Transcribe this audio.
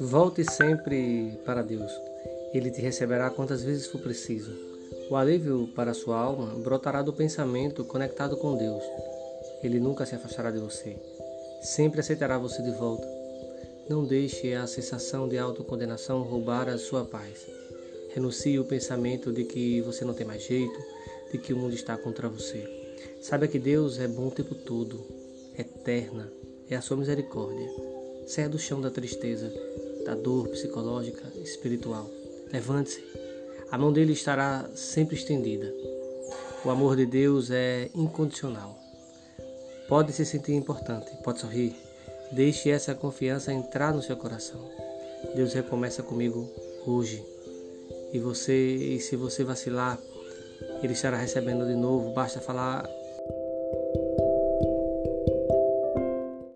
Volte sempre para Deus. Ele te receberá quantas vezes for preciso. O alívio para sua alma brotará do pensamento conectado com Deus. Ele nunca se afastará de você. Sempre aceitará você de volta. Não deixe a sensação de autocondenação roubar a sua paz. Renuncie o pensamento de que você não tem mais jeito, de que o mundo está contra você. Saiba que Deus é bom o tempo todo, eterna é a sua misericórdia. Saia do chão da tristeza, da dor psicológica, espiritual. Levante-se. A mão dele estará sempre estendida. O amor de Deus é incondicional. Pode se sentir importante, pode sorrir. Deixe essa confiança entrar no seu coração. Deus recomeça comigo hoje. E você, e se você vacilar, ele estará recebendo de novo. Basta falar